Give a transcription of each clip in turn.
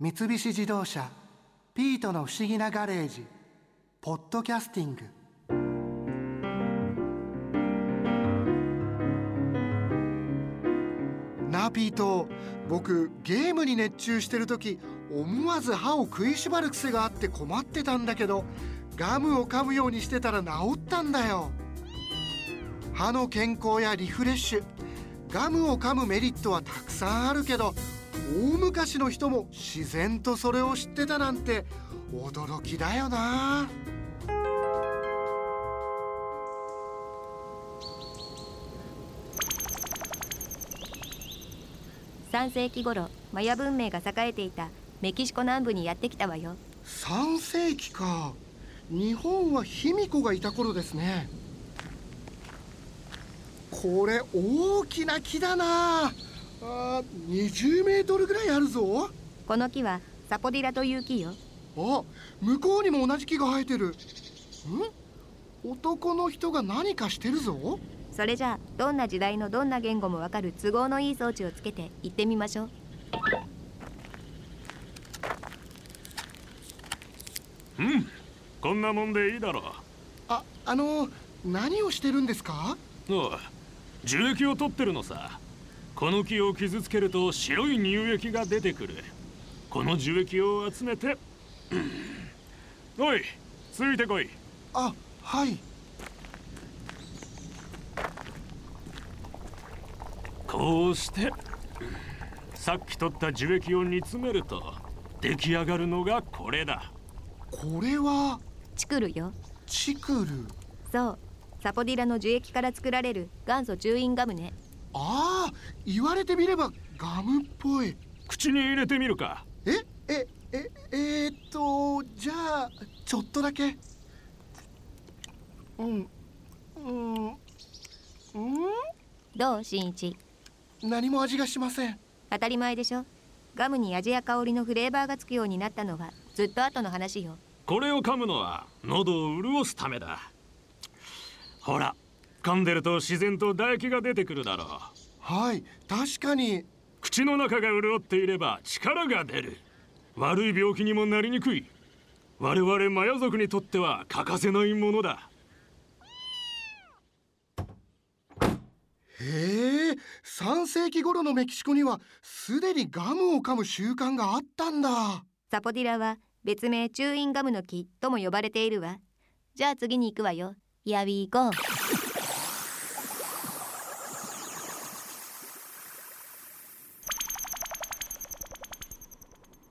三菱自動車「ピートの不思議なガレージ」「ポッドキャスティング」なあピート。僕ゲームに熱中してる時思わず歯を食いしばる癖があって困ってたんだけどガムを噛むようにしてたら治ったんだよ。歯の健康やリフレッシュガムを噛むメリットはたくさんあるけど大昔の人も自然とそれを知ってたなんて驚きだよな。3世紀頃マヤ文明が栄えていたメキシコ南部にやってきたわよ。3世紀か。日本は卑弥呼がいた頃ですね。これ大きな木だなあ20メートルぐらいあるぞ。この木はサポディラという木よ。あ向こうにも同じ木が生えてる。ん？男の人が何かしてるぞ。それじゃあどんな時代のどんな言語もわかる都合のいい装置をつけて行ってみましょう。うん。こんなもんでいいだろう。ああの何をしてるんですか？おう樹液を取ってるのさこの木を傷つけると白い乳液が出てくる。この樹液を集めておいついてこい。あはい。こうしてさっき取った樹液を煮詰めると出来上がるのがこれだ。これは？チクルよ。チクル。そう。サポディラの樹液から作られる元祖チューインガムねああ言われてみればガムっぽい。口に入れてみるか。ええええー、っとじゃあちょっとだけ。うんうんうん？どう新一何も味がしません。当たり前でしょ。ガムに味や香りのフレーバーがつくようになったのはずっと後の話よ。これを噛むのは喉を潤すためだ。ほら噛んでると自然と唾液が出てくるだろう。はい確かに。口の中が潤っていれば力が出る。悪い病気にもなりにくい。我々マヤ族にとっては欠かせないものだ。へえ3世紀頃のメキシコにはすでにガムを噛む習慣があったんだ。サポディラは別名チューインガムの木とも呼ばれているわ。じゃあ次に行くわよ。Here we go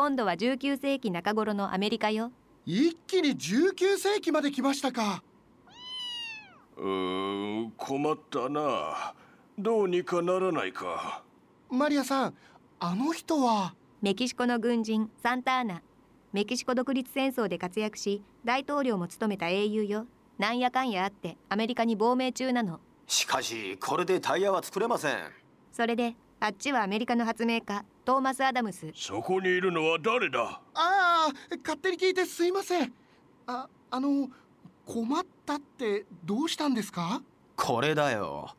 今度は19世紀中頃のアメリカよ。一気に19世紀まで来ましたか。うーん困ったな。どうにかならないか。マリアさんあの人は。メキシコの軍人サンターナ。メキシコ独立戦争で活躍し大統領も務めた英雄よ。なんやかんやあってアメリカに亡命中なの。しかしこれでタイヤは作れません。それであっちはアメリカの発明家トーマス・アダムス。そこにいるのは誰だ？ああ勝手に聞いてすいません。ああの困ったってどうしたんですか？これだよ。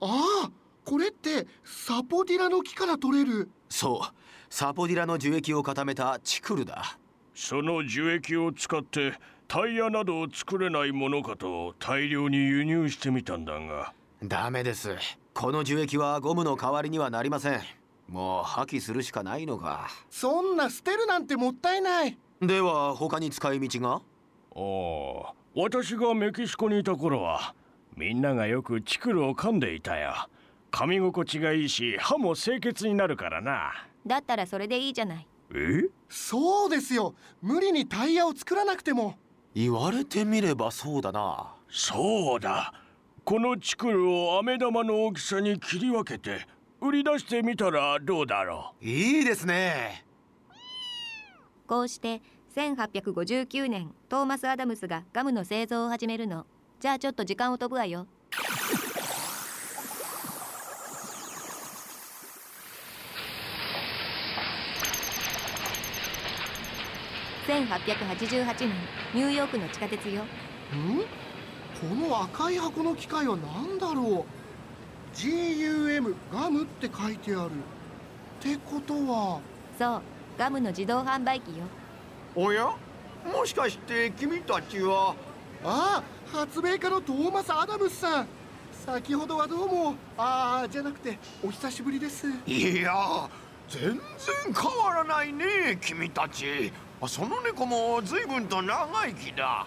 ああこれってサポディラの木から取れる。そう。サポディラの樹液を固めたチクルだ。その樹液を使ってタイヤなどを作れないものかと大量に輸入してみたんだが。ダメですこの樹液はゴムの代わりにはなりません。もう破棄するしかないのか。そんな捨てるなんてもったいない。では他に使い道が？ああ私がメキシコにいた頃はみんながよくチクルを噛んでいたよ。噛み心地がいいし歯も清潔になるからな。だったらそれでいいじゃない。え？そうですよ。無理にタイヤを作らなくても。言われてみればそうだな。そうだこのチクルを飴玉の大きさに切り分けて売り出してみたらどうだろいいですね。こうして1859年トーマス・アダムスがガムの製造を始めるの。じゃあちょっと時間を飛ぶわよ。1888年ニューヨークの地下鉄よ。ん？この赤い箱の機械は何だろう？GUM ガムって書いてある。ってことは。そうガムの自動販売機よ。おや？もしかして君たちは？ああ発明家のトーマス・アダムスさん。先ほどはどうも。ああじゃなくてお久しぶりです。いや全然変わらないね君たち。その猫も随分と長生きだ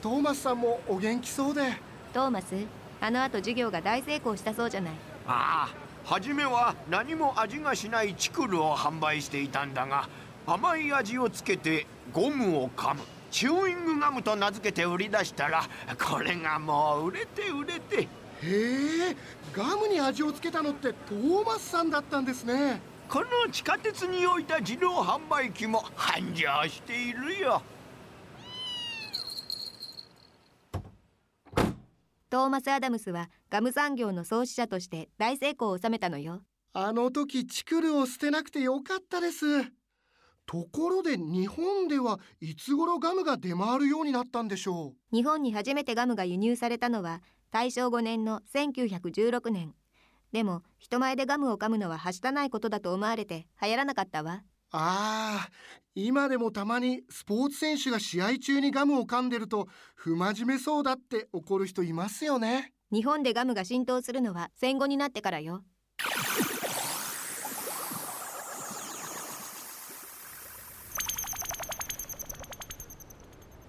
トーマスさんもお元気そうで。トーマスあの後授業が大成功したそうじゃない。ああ初めは何も味がしないチクルを販売していたんだが甘い味をつけてゴムを噛む。チューイングガムと名付けて売り出したらこれがもう売れて売れて。へえガムに味をつけたのってトーマスさんだったんですね。この地下鉄に置いた自動販売機も繁盛しているよトーマス・アダムスはガム産業の創始者として大成功を収めたのよ。あの時チクルを捨てなくてよかったです。ところで日本ではいつ頃ガムが出回るようになったんでしょう？日本に初めてガムが輸入されたのは大正5年の1916年。でも人前でガムを噛むのははしたないことだと思われて流行らなかったわああ今でもたまにスポーツ選手が試合中にガムを噛んでると不真面目そうだって怒る人いますよね。日本でガムが浸透するのは戦後になってからよ。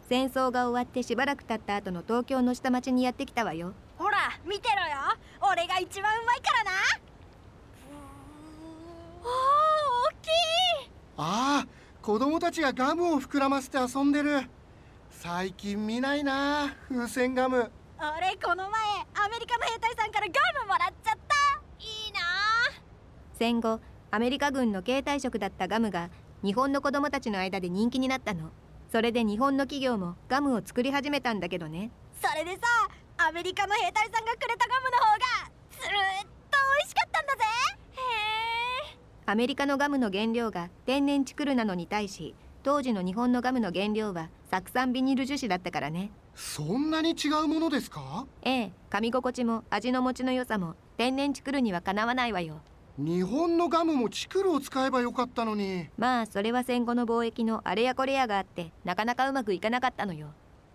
戦争が終わってしばらく経った後の東京の下町にやってきたわよ。ほら見てろよ。俺が一番うまいからなおお大きいああ子供たちがガムを膨らませて遊んでる。最近見ないな風船ガム。俺この前アメリカの兵隊さんからガムもらっちゃった。いいな。戦後アメリカ軍の携帯食だったガムが日本の子供たちの間で人気になったの。それで日本の企業もガムを作り始めたんだけどね。それでさアメリカの兵隊さんがくれたガムの方がずるっと美味しかったんだぜ。へえアメリカのガムの原料が天然チクルなのに対し当時の日本のガムの原料は酢酸ビニル樹脂だったからね。そんなに違うものですか？ええ噛み心地も味の持ちの良さも天然チクルにはかなわないわよ。日本のガムもチクルを使えばよかったのに。まあそれは戦後の貿易のあれやこれやがあってなかなかうまくいかなかったのよ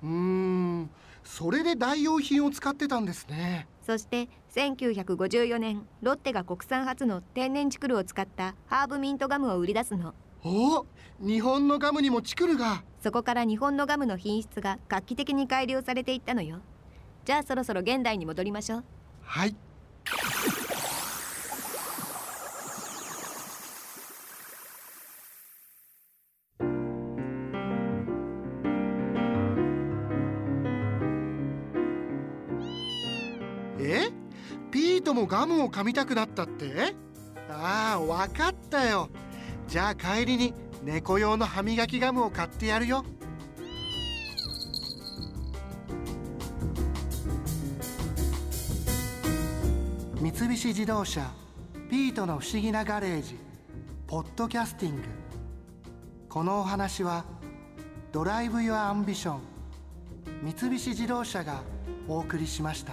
うーん。それで代用品を使ってたんですね。そして1954年ロッテが国産初の天然チクルを使ったハーブミントガムを売り出すの。お日本のガムにもチクルが。そこから日本のガムの品質が画期的に改良されていったのよ。じゃあそろそろ現代に戻りましょう。はいもガムを噛みたくなったって？ああわかったよ。じゃあ帰りに猫用の歯磨きガムを買ってやるよ。三菱自動車ピートの不思議なガレージポッドキャスティング。このお話は Drive your Ambition三菱自動車がお送りしました。